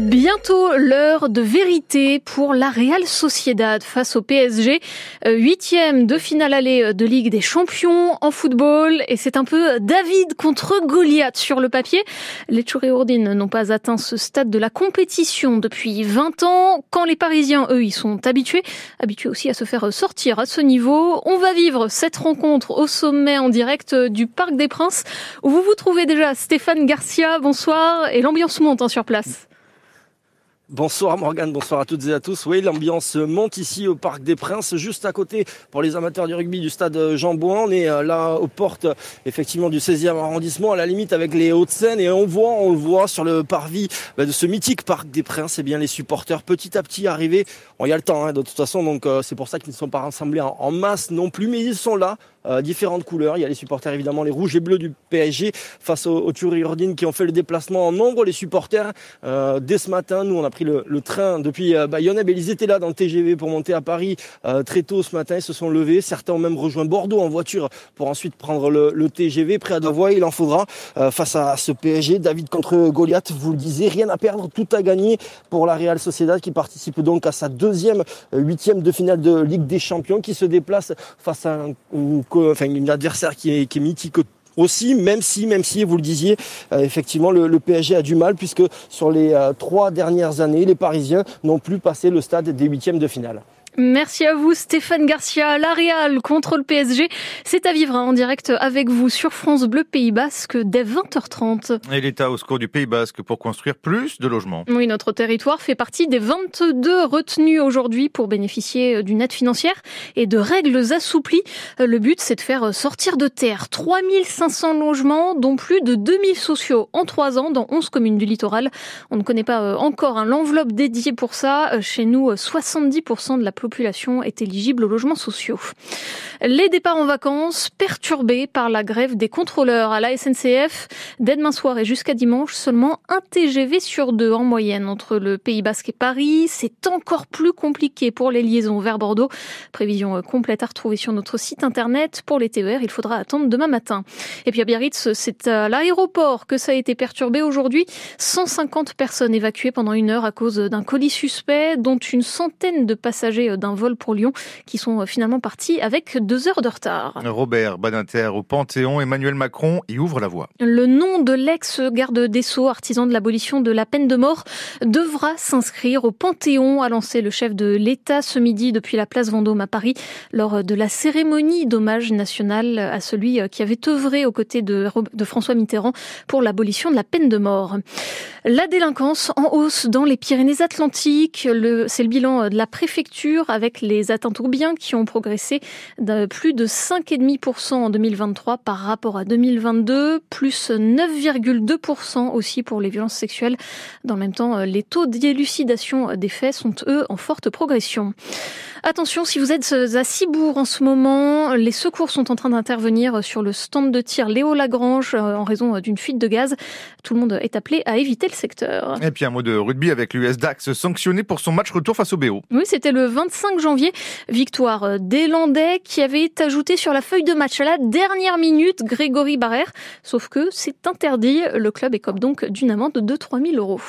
Bientôt l'heure de vérité pour la Real Sociedad face au PSG. Euh, huitième de finale aller de Ligue des Champions en football et c'est un peu David contre Goliath sur le papier. Les Chouréourdines n'ont pas atteint ce stade de la compétition depuis 20 ans. Quand les Parisiens, eux, y sont habitués, habitués aussi à se faire sortir à ce niveau. On va vivre cette rencontre au sommet en direct du Parc des Princes où vous vous trouvez déjà Stéphane Garcia. Bonsoir et l'ambiance monte hein, sur place. Bonsoir Morgane, bonsoir à toutes et à tous. Oui, l'ambiance monte ici au Parc des Princes, juste à côté pour les amateurs du rugby du stade Jean Bouin. On est euh, là aux portes effectivement du 16e arrondissement, à la limite avec les Hauts-de-Seine et on voit, on le voit sur le parvis bah, de ce mythique Parc des Princes, et eh bien les supporters petit à petit arrivés. Il y a le temps hein, de toute façon, donc euh, c'est pour ça qu'ils ne sont pas rassemblés en, masse non plus, mais ils sont là euh, différentes couleurs. Il y a les supporters évidemment les rouges et bleus du PSG face aux, aux qui ont fait le déplacement en nombre. Les supporters dès ce matin, nous on a le, train depuis euh, Bayonne, eh ils étaient là dans le TGV pour monter à Paris euh, très tôt ce matin. Ils se sont levés. Certains ont même rejoint Bordeaux en voiture pour ensuite prendre le, TGV. Prêt à devoir, il en faudra face à ce PSG. David contre Goliath, vous le disiez, rien à perdre, tout à gagner pour la Real Sociedad qui participe donc à sa deuxième huitième de finale de Ligue des Champions, qui se déplace face à un, adversaire qui est mythique aussi, même si, même si, vous le disiez, euh, effectivement, le, PSG a du mal puisque sur les euh, trois dernières années, les Parisiens n'ont plus passé le stade des huitièmes de finale. Merci à vous Stéphane Garcia. La contre le PSG, c'est à vivre hein, en direct avec vous sur France Bleu Pays Basque dès 20h30. Et l'État au secours du Pays Basque pour construire plus de logements. Oui, notre territoire fait partie des 22 retenus aujourd'hui pour bénéficier d'une aide financière et de règles assouplies. Le but, c'est de faire sortir de terre 3500 logements, dont plus de 2000 sociaux en 3 ans dans 11 communes du littoral. On ne connaît pas euh, encore hein, l'enveloppe dédiée pour ça. Chez nous, 70% de la population est éligible aux logements sociaux. Les départs en vacances perturbés par la grève des contrôleurs à la SNCF. Dès demain soir et jusqu'à dimanche, seulement un TGV sur deux en moyenne entre le Pays Basque et Paris. C'est encore plus compliqué pour les liaisons vers Bordeaux. Prévision complète à retrouver sur notre site internet. Pour les TER, il faudra attendre demain matin. Et puis à Biarritz, c'est à l'aéroport que ça a été perturbé aujourd'hui. 150 personnes évacuées pendant une heure à cause d'un colis suspect, dont une centaine de passagers d'un vol pour Lyon qui sont euh, finalement partis avec deux heures de retard. Robert Badinter au Panthéon, Emmanuel Macron y ouvre la voie. Le nom de l'ex-garde des Sceaux, artisan de l'abolition de la peine de mort, devra s'inscrire au Panthéon, a lancé le chef de l'État ce midi depuis la place Vendôme à Paris lors de la cérémonie d'hommage national à celui euh, qui avait œuvré aux côtés de, de François Mitterrand pour l'abolition de la peine de mort. La délinquance en hausse dans les Pyrénées-Atlantiques, c'est le bilan de la préfecture avec les atteintes aux biens qui ont progressé de plus de 5,5% en 2023 par rapport à 2022, plus 9,2% aussi pour les violences sexuelles. Dans le même temps, les taux d'élucidation des faits sont eux en forte progression. Attention, si vous êtes à Cibourg en ce moment, les secours sont en train d'intervenir sur le stand de tir Léo Lagrange euh, en raison d'une fuite de gaz. Tout le monde est appelé à éviter le secteur. Et puis un mot de rugby avec l'US Dax sanctionné pour son match retour face au BO. Oui, c'était le 25 janvier. Victoire des Landais qui avait ajouté sur la feuille de match à la dernière minute Grégory Barrère. Sauf que c'est interdit. Le club écope donc d'une amende de 3000 euros.